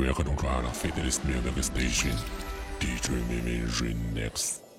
welcome to Cloud Fidelist Music Station. DJ Mimi next.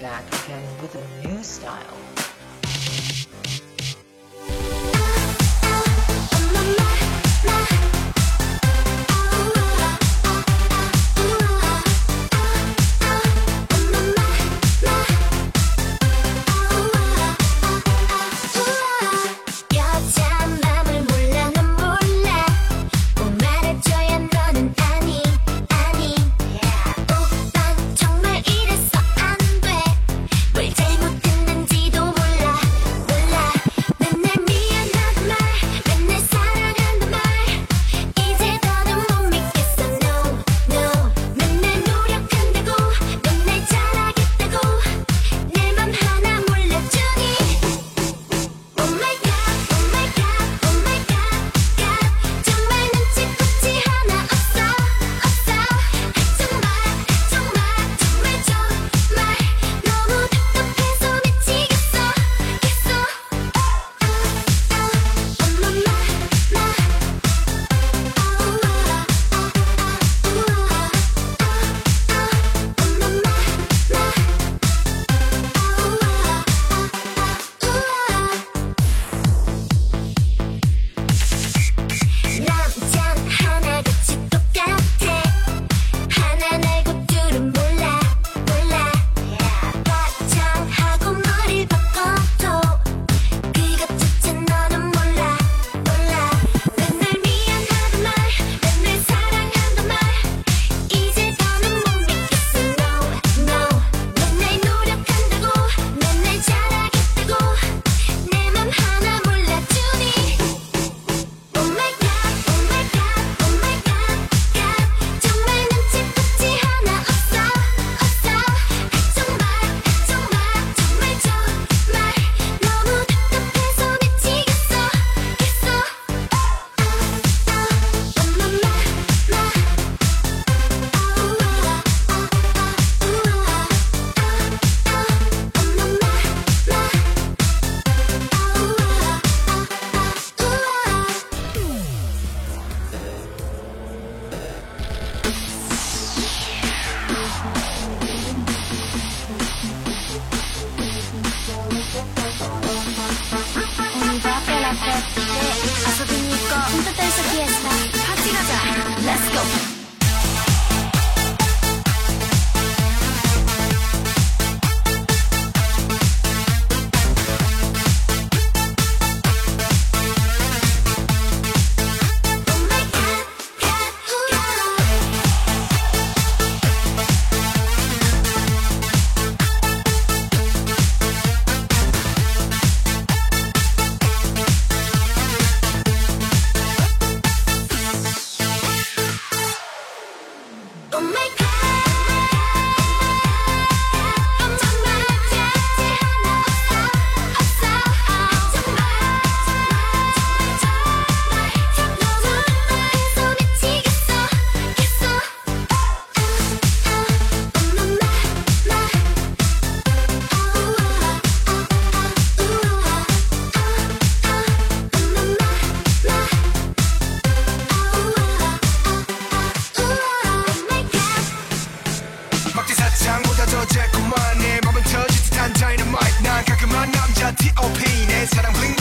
back again with a new style. but I'm clean.